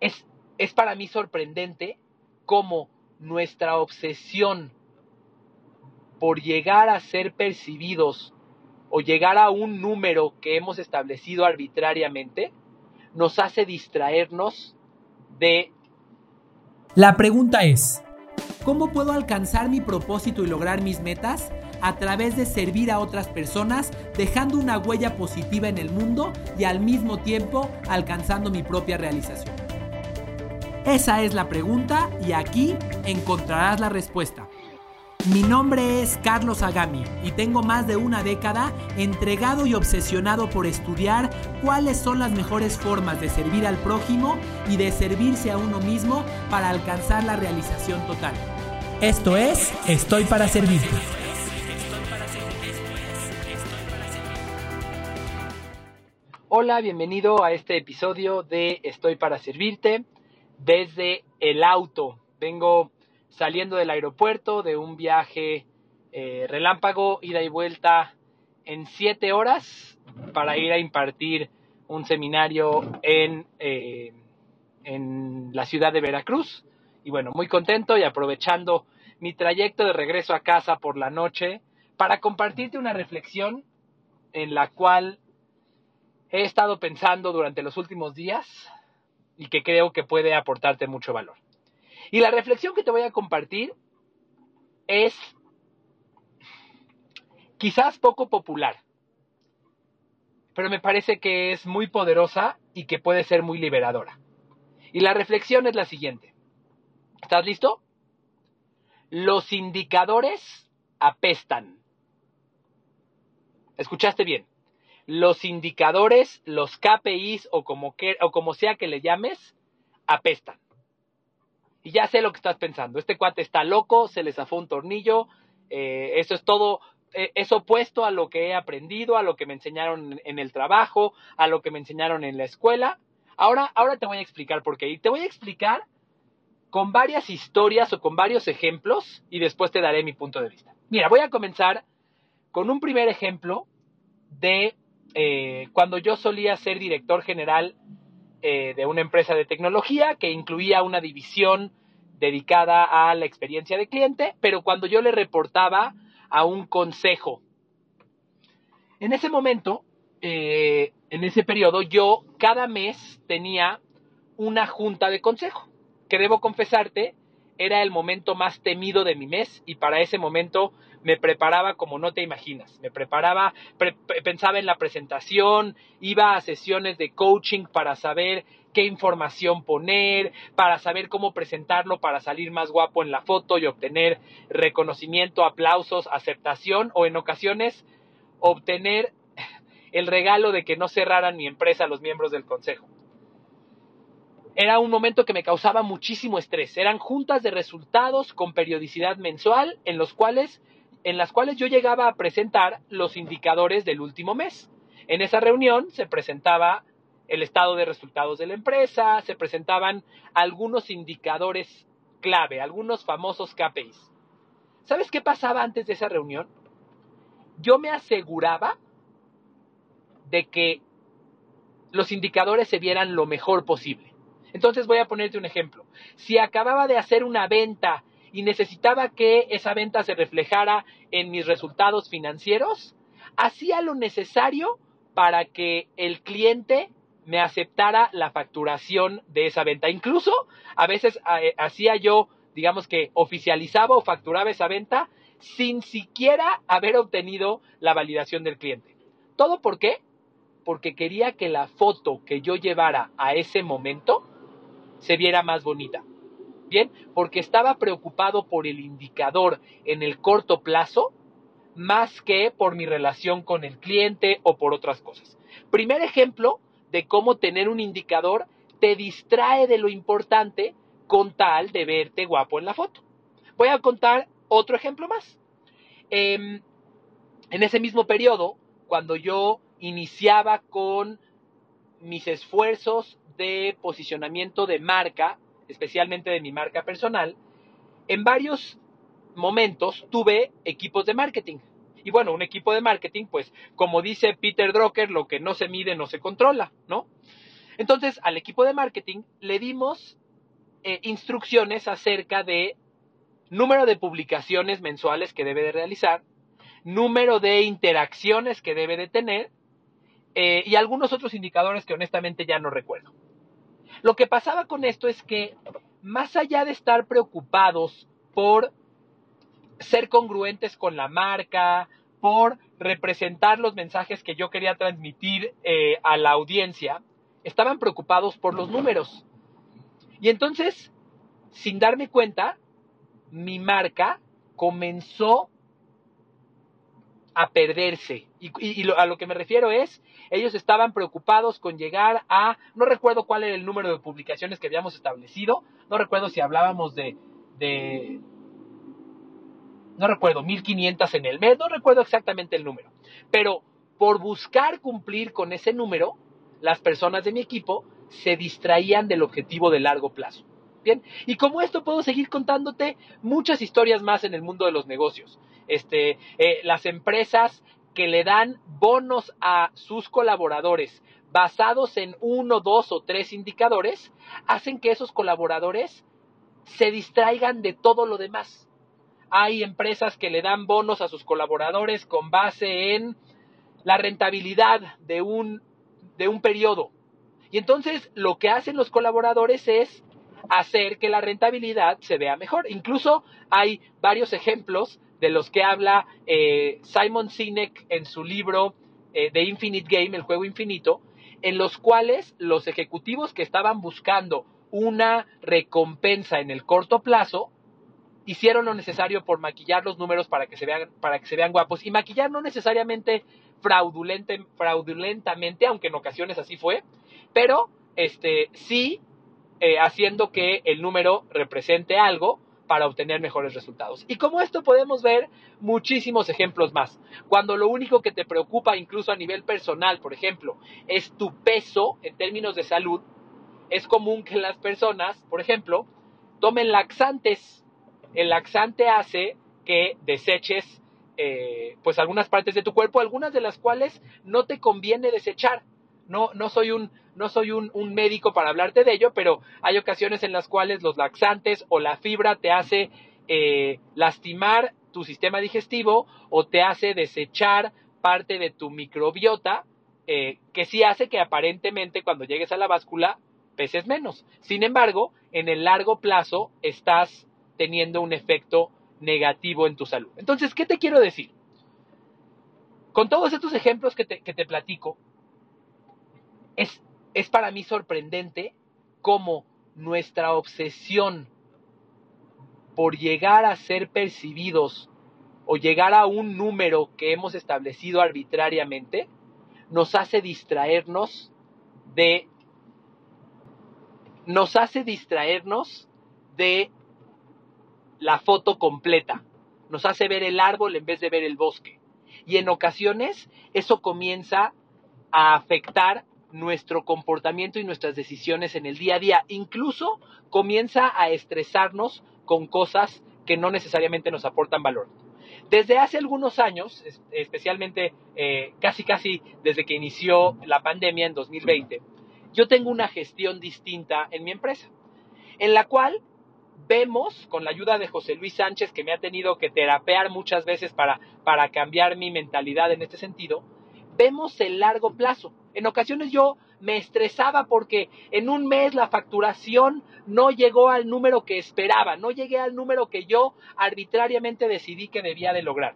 es, es para mí sorprendente cómo nuestra obsesión por llegar a ser percibidos o llegar a un número que hemos establecido arbitrariamente nos hace distraernos de... La pregunta es, ¿cómo puedo alcanzar mi propósito y lograr mis metas? A través de servir a otras personas, dejando una huella positiva en el mundo y al mismo tiempo alcanzando mi propia realización. Esa es la pregunta y aquí encontrarás la respuesta. Mi nombre es Carlos Agami y tengo más de una década entregado y obsesionado por estudiar cuáles son las mejores formas de servir al prójimo y de servirse a uno mismo para alcanzar la realización total. Esto es Estoy para Servirte. Hola, bienvenido a este episodio de Estoy para Servirte desde el auto. Vengo saliendo del aeropuerto de un viaje eh, relámpago, ida y vuelta en siete horas para ir a impartir un seminario en, eh, en la ciudad de Veracruz. Y bueno, muy contento y aprovechando mi trayecto de regreso a casa por la noche para compartirte una reflexión en la cual he estado pensando durante los últimos días y que creo que puede aportarte mucho valor. Y la reflexión que te voy a compartir es quizás poco popular, pero me parece que es muy poderosa y que puede ser muy liberadora. Y la reflexión es la siguiente. ¿Estás listo? Los indicadores apestan. ¿Escuchaste bien? Los indicadores, los KPIs o como, que, o como sea que le llames, apestan. Y ya sé lo que estás pensando. Este cuate está loco, se le zafó un tornillo. Eh, eso es todo. Eh, es opuesto a lo que he aprendido, a lo que me enseñaron en el trabajo, a lo que me enseñaron en la escuela. Ahora, ahora te voy a explicar por qué. Y te voy a explicar con varias historias o con varios ejemplos y después te daré mi punto de vista. Mira, voy a comenzar con un primer ejemplo de eh, cuando yo solía ser director general eh, de una empresa de tecnología que incluía una división dedicada a la experiencia de cliente, pero cuando yo le reportaba a un consejo. En ese momento, eh, en ese periodo, yo cada mes tenía una junta de consejo, que debo confesarte, era el momento más temido de mi mes y para ese momento me preparaba como no te imaginas. Me preparaba, pensaba en la presentación, iba a sesiones de coaching para saber qué información poner, para saber cómo presentarlo para salir más guapo en la foto y obtener reconocimiento, aplausos, aceptación o en ocasiones obtener el regalo de que no cerraran mi empresa los miembros del consejo. Era un momento que me causaba muchísimo estrés. Eran juntas de resultados con periodicidad mensual en las cuales yo llegaba a presentar los indicadores del último mes. En esa reunión se presentaba el estado de resultados de la empresa, se presentaban algunos indicadores clave, algunos famosos KPIs. ¿Sabes qué pasaba antes de esa reunión? Yo me aseguraba de que los indicadores se vieran lo mejor posible. Entonces voy a ponerte un ejemplo. Si acababa de hacer una venta y necesitaba que esa venta se reflejara en mis resultados financieros, hacía lo necesario para que el cliente me aceptara la facturación de esa venta. Incluso a veces eh, hacía yo, digamos que oficializaba o facturaba esa venta sin siquiera haber obtenido la validación del cliente. ¿Todo por qué? Porque quería que la foto que yo llevara a ese momento se viera más bonita. Bien, porque estaba preocupado por el indicador en el corto plazo más que por mi relación con el cliente o por otras cosas. Primer ejemplo de cómo tener un indicador te distrae de lo importante con tal de verte guapo en la foto. Voy a contar otro ejemplo más. Em, en ese mismo periodo, cuando yo iniciaba con mis esfuerzos de posicionamiento de marca especialmente de mi marca personal, en varios momentos tuve equipos de marketing. Y bueno, un equipo de marketing, pues como dice Peter Drucker, lo que no se mide no se controla, ¿no? Entonces, al equipo de marketing le dimos eh, instrucciones acerca de número de publicaciones mensuales que debe de realizar, número de interacciones que debe de tener eh, y algunos otros indicadores que honestamente ya no recuerdo. Lo que pasaba con esto es que más allá de estar preocupados por ser congruentes con la marca, por representar los mensajes que yo quería transmitir eh, a la audiencia, estaban preocupados por los números. Y entonces, sin darme cuenta, mi marca comenzó a perderse. Y, a lo que me refiero es, ellos estaban preocupados con llegar a, no recuerdo cuál era el número de publicaciones que habíamos establecido, no recuerdo si hablábamos de, de no recuerdo, 1500 en el mes, no recuerdo exactamente el número, pero por buscar cumplir con ese número, las personas de mi equipo se distraían del objetivo de largo plazo. Bien, y como esto puedo seguir contándote muchas historias más en el mundo de los negocios. Este, eh, las empresas que le dan bonos a sus colaboradores basados en uno, dos o tres indicadores, hacen que esos colaboradores se distraigan de todo lo demás. Hay empresas que le dan bonos a sus colaboradores con base en la rentabilidad de un, de un periodo. Y entonces lo que hacen los colaboradores es hacer que la rentabilidad se vea mejor. Incluso hay varios ejemplos de los que habla eh, Simon Sinek en su libro eh, The Infinite Game, el juego infinito, en los cuales los ejecutivos que estaban buscando una recompensa en el corto plazo hicieron lo necesario por maquillar los números para que se vean, para que se vean guapos. Y maquillar no necesariamente fraudulentamente, aunque en ocasiones así fue, pero este, sí eh, haciendo que el número represente algo para obtener mejores resultados. Y como esto podemos ver muchísimos ejemplos más. Cuando lo único que te preocupa, incluso a nivel personal, por ejemplo, es tu peso en términos de salud, es común que las personas, por ejemplo, tomen laxantes el laxante hace que deseches eh, pues algunas partes de tu cuerpo, algunas de las cuales no te conviene desechar. No, no soy, un, no soy un, médico para hablarte de ello, pero hay ocasiones en las cuales los laxantes o la fibra te hace eh, lastimar tu sistema digestivo o te hace desechar parte de tu microbiota, eh, que sí hace que aparentemente cuando llegues a la báscula peses menos. Sin embargo, en el largo plazo estás teniendo un efecto negativo en tu salud. Entonces, ¿qué te quiero decir? Con todos estos ejemplos que te, platico, es, es para mí sorprendente cómo nuestra obsesión por llegar a ser percibidos o llegar a un número que hemos establecido arbitrariamente, nos hace distraernos de nos hace distraernos de la foto completa. Nos hace ver el árbol en vez de ver el bosque. Y en ocasiones eso comienza a afectar nuestro comportamiento y nuestras decisiones en el día a día. Incluso comienza a estresarnos con cosas que no necesariamente nos aportan valor. Desde hace algunos años, especialmente eh, casi casi desde que inició la pandemia en 2020, yo tengo una gestión distinta en mi empresa, en la cual vemos, con la ayuda de José Luis Sánchez, que me ha tenido que terapear muchas veces para, para cambiar mi mentalidad en este sentido, vemos el largo plazo. En ocasiones yo me estresaba porque en un mes la facturación no llegó al número que esperaba, no llegué al número que yo arbitrariamente decidí que debía de lograr.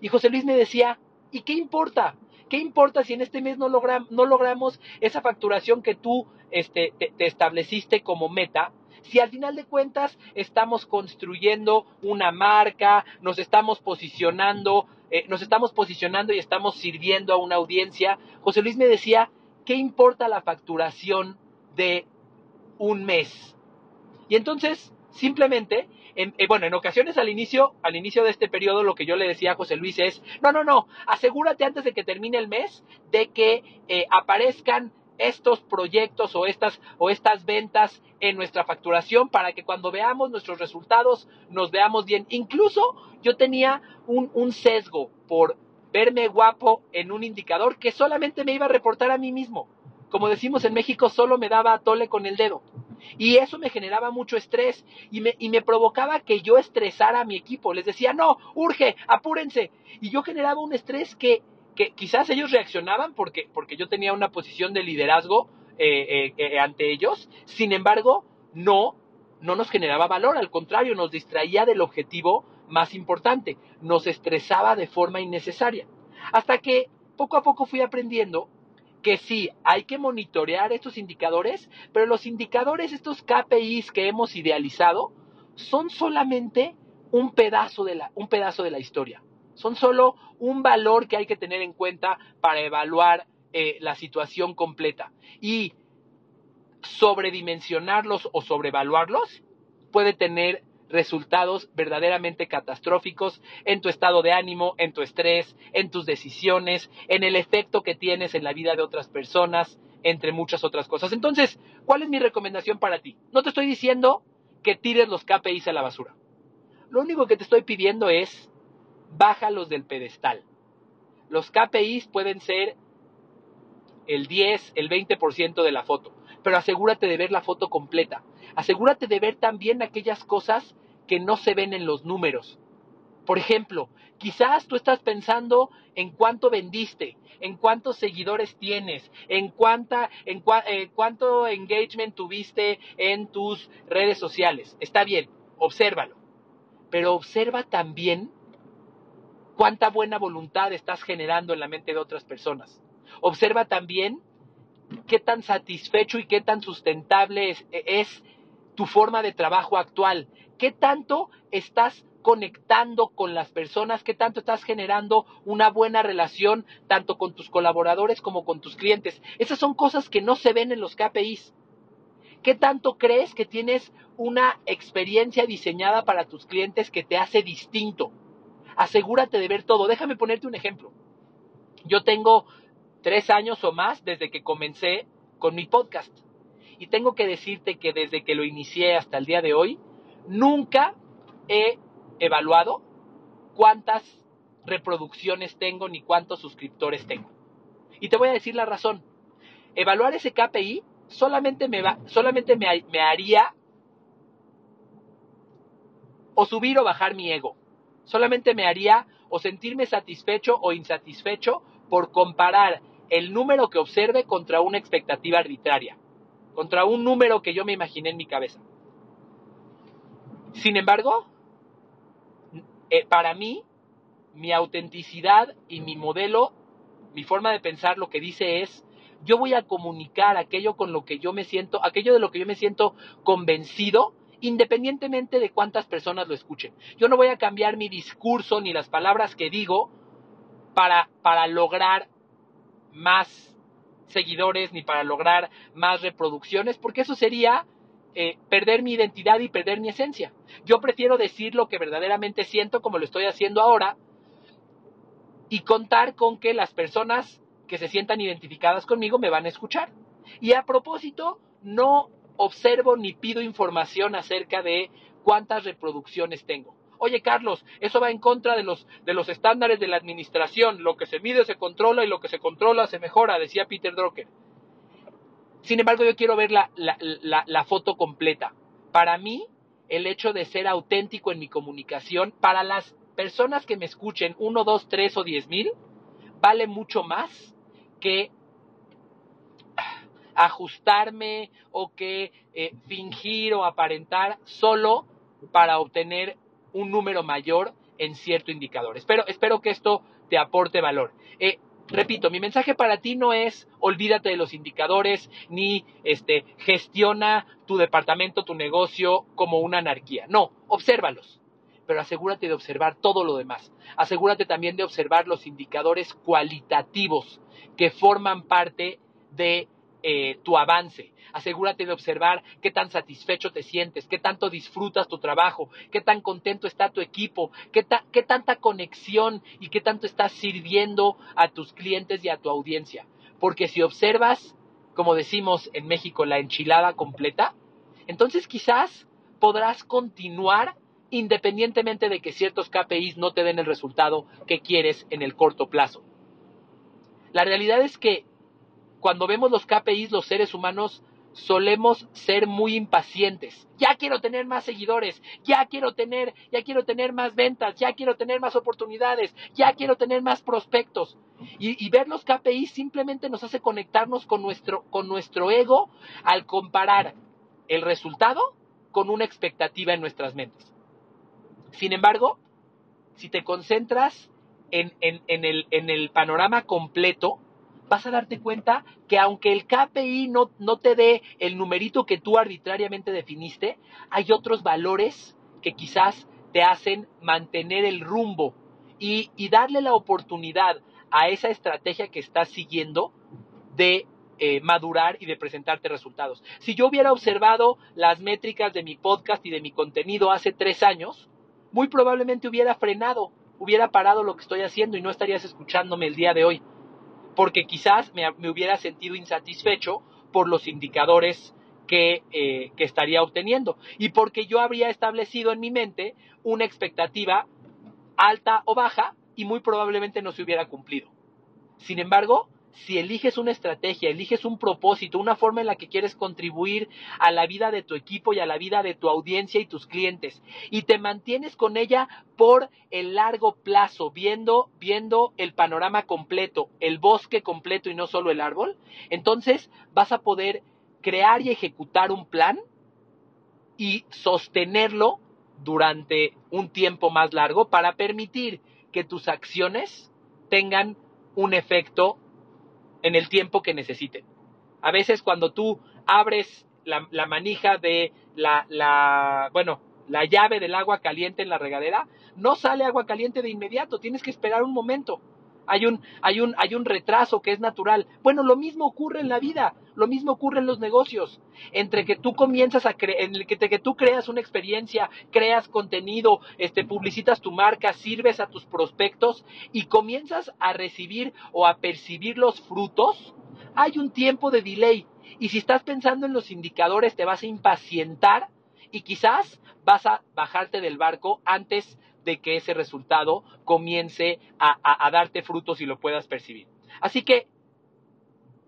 Y José Luis me decía, ¿y qué importa? ¿Qué importa si en este mes no, logramos esa facturación que tú este, te estableciste como meta? Si al final de cuentas estamos construyendo una marca, nos estamos posicionando, eh, nos estamos posicionando y estamos sirviendo a una audiencia. José Luis me decía, ¿qué importa la facturación de un mes? Y entonces, simplemente, en, eh, bueno, en ocasiones al inicio, al inicio de este periodo, lo que yo le decía a José Luis es, no, no, no, asegúrate antes de que termine el mes de que eh, aparezcan estos proyectos o estas, o estas ventas en nuestra facturación para que cuando veamos nuestros resultados nos veamos bien. Incluso yo tenía un, un sesgo por verme guapo en un indicador que solamente me iba a reportar a mí mismo. como decimos en México, solo me daba tole con el dedo. Y eso me generaba mucho estrés y me, y me provocaba que yo estresara a mi equipo. Les decía, no, urge, apúrense. Y yo generaba un estrés que, que quizás ellos reaccionaban porque, porque yo tenía una posición de liderazgo eh, eh, eh, ante ellos. Sin embargo, no, no nos generaba valor, al contrario, nos distraía del objetivo más importante, nos estresaba de forma innecesaria. Hasta que poco a poco fui aprendiendo que sí, hay que monitorear estos indicadores, pero los indicadores, estos KPIs que hemos idealizado, son solamente un pedazo de la, un pedazo de la historia. Son solo un valor que hay que tener en cuenta para evaluar eh, la situación completa. Y sobredimensionarlos o sobrevaluarlos puede tener resultados verdaderamente catastróficos en tu estado de ánimo, en tu estrés, en tus decisiones, en el efecto que tienes en la vida de otras personas, entre muchas otras cosas. Entonces, ¿cuál es mi recomendación para ti? No te estoy diciendo que tires los KPIs a la basura. Lo único que te estoy pidiendo es bájalos del pedestal. Los KPIs pueden ser el 10, el 20% de la foto, pero asegúrate de ver la foto completa. Asegúrate de ver también aquellas cosas que no se ven en los números. Por ejemplo, quizás tú estás pensando en cuánto vendiste, en cuántos seguidores tienes, en, cuánta, en eh, cuánto engagement tuviste en tus redes sociales. Está bien, obsérvalo. Pero observa también cuánta buena voluntad estás generando en la mente de otras personas. Observa también qué tan satisfecho y qué tan sustentable es, tu forma de trabajo actual, qué tanto estás conectando con las personas, qué tanto estás generando una buena relación tanto con tus colaboradores como con tus clientes. Esas son cosas que no se ven en los KPIs. ¿Qué tanto crees que tienes una experiencia diseñada para tus clientes que te hace distinto? Asegúrate de ver todo. Déjame ponerte un ejemplo. Yo tengo tres años o más desde que comencé con mi podcast. Y tengo que decirte que desde que lo inicié hasta el día de hoy, nunca he evaluado cuántas reproducciones tengo ni cuántos suscriptores tengo. Y te voy a decir la razón. Evaluar ese KPI solamente me, va, solamente me, me haría o subir o bajar mi ego. Solamente me haría o sentirme satisfecho o insatisfecho por comparar el número que observe contra una expectativa arbitraria contra un número que yo me imaginé en mi cabeza. Sin embargo, eh, para mí, mi autenticidad y mi modelo, mi forma de pensar lo que dice es, yo voy a comunicar aquello con lo que yo me siento, aquello de lo que yo me siento convencido, independientemente de cuántas personas lo escuchen. Yo no voy a cambiar mi discurso ni las palabras que digo para, para lograr más seguidores ni para lograr más reproducciones, porque eso sería eh, perder mi identidad y perder mi esencia. Yo prefiero decir lo que verdaderamente siento como lo estoy haciendo ahora y contar con que las personas que se sientan identificadas conmigo me van a escuchar. Y a propósito, no observo ni pido información acerca de cuántas reproducciones tengo. Oye, Carlos, eso va en contra de los, de los estándares de la administración. Lo que se mide se controla y lo que se controla se mejora, decía Peter Drucker. Sin embargo, yo quiero ver la, la foto completa. Para mí, el hecho de ser auténtico en mi comunicación, para las personas que me escuchen, uno, dos, tres o diez mil, vale mucho más que ajustarme o que eh, fingir o aparentar solo para obtener un número mayor en cierto indicador. Espero, espero que esto te aporte valor. Eh, repito, mi mensaje para ti no es olvídate de los indicadores ni este, gestiona tu departamento, tu negocio como una anarquía. No, obsérvalos. Pero asegúrate de observar todo lo demás. Asegúrate también de observar los indicadores cualitativos que forman parte de eh, tu avance. Asegúrate de observar qué tan satisfecho te sientes, qué tanto disfrutas tu trabajo, qué tan contento está tu equipo, qué, qué tanta conexión y qué tanto estás sirviendo a tus clientes y a tu audiencia. Porque si observas, como decimos en México, la enchilada completa, entonces quizás podrás continuar independientemente de que ciertos KPIs no te den el resultado que quieres en el corto plazo. La realidad es que cuando vemos los KPIs, los seres humanos solemos ser muy impacientes. Ya quiero tener más seguidores, ya quiero tener, ya quiero tener más ventas, ya quiero tener más oportunidades, ya quiero tener más prospectos. Y, ver los KPIs simplemente nos hace conectarnos con nuestro, con nuestro ego al comparar el resultado con una expectativa en nuestras mentes. Sin embargo, si te concentras en, en, el, en el panorama completo, vas a darte cuenta que aunque el KPI no, no te dé el numerito que tú arbitrariamente definiste, hay otros valores que quizás te hacen mantener el rumbo y, darle la oportunidad a esa estrategia que estás siguiendo de eh, madurar y de presentarte resultados. Si yo hubiera observado las métricas de mi podcast y de mi contenido hace tres años, muy probablemente hubiera frenado, hubiera parado lo que estoy haciendo y no estarías escuchándome el día de hoy porque quizás me, hubiera sentido insatisfecho por los indicadores que, eh, que, estaría obteniendo y porque yo habría establecido en mi mente una expectativa alta o baja y muy probablemente no se hubiera cumplido. Sin embargo, si eliges una estrategia, eliges un propósito, una forma en la que quieres contribuir a la vida de tu equipo y a la vida de tu audiencia y tus clientes, y te mantienes con ella por el largo plazo, viendo, viendo el panorama completo, el bosque completo y no solo el árbol, entonces vas a poder crear y ejecutar un plan y sostenerlo durante un tiempo más largo para permitir que tus acciones tengan un efecto en el tiempo que necesiten. A veces cuando tú abres la, manija de la, la, bueno, la llave del agua caliente en la regadera, no sale agua caliente de inmediato, tienes que esperar un momento. Hay un, hay un, hay un retraso que es natural. Bueno, lo mismo ocurre en la vida, lo mismo ocurre en los negocios. Entre que tú comienzas a creer, en que, tú creas una experiencia, creas contenido, este, publicitas tu marca, sirves a tus prospectos y comienzas a recibir o a percibir los frutos, hay un tiempo de delay. Y si estás pensando en los indicadores, te vas a impacientar y quizás vas a bajarte del barco antes de que ese resultado comience a, darte frutos y lo puedas percibir. Así que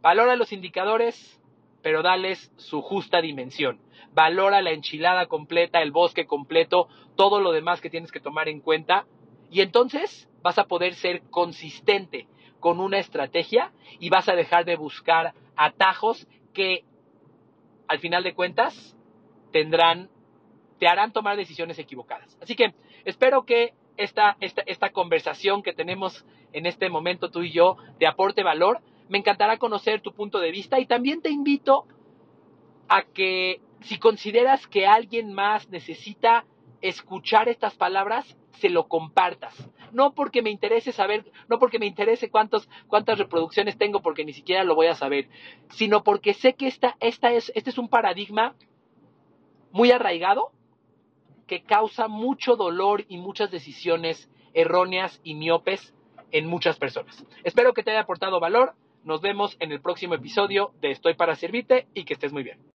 valora los indicadores, pero dales su justa dimensión. Valora la enchilada completa, el bosque completo, todo lo demás que tienes que tomar en cuenta. Y entonces vas a poder ser consistente con una estrategia y vas a dejar de buscar atajos que al final de cuentas tendrán, te harán tomar decisiones equivocadas. Así que Espero que esta, esta, esta conversación que tenemos en este momento tú y yo te aporte valor. Me encantará conocer tu punto de vista y también te invito a que si consideras que alguien más necesita escuchar estas palabras, se lo compartas. No porque me interese saber, no porque me interese cuántos, cuántas reproducciones tengo, porque ni siquiera lo voy a saber, sino porque sé que esta, esta es, este es un paradigma muy arraigado que causa mucho dolor y muchas decisiones erróneas y miopes en muchas personas. Espero que te haya aportado valor. Nos vemos en el próximo episodio de Estoy para Servirte y que estés muy bien.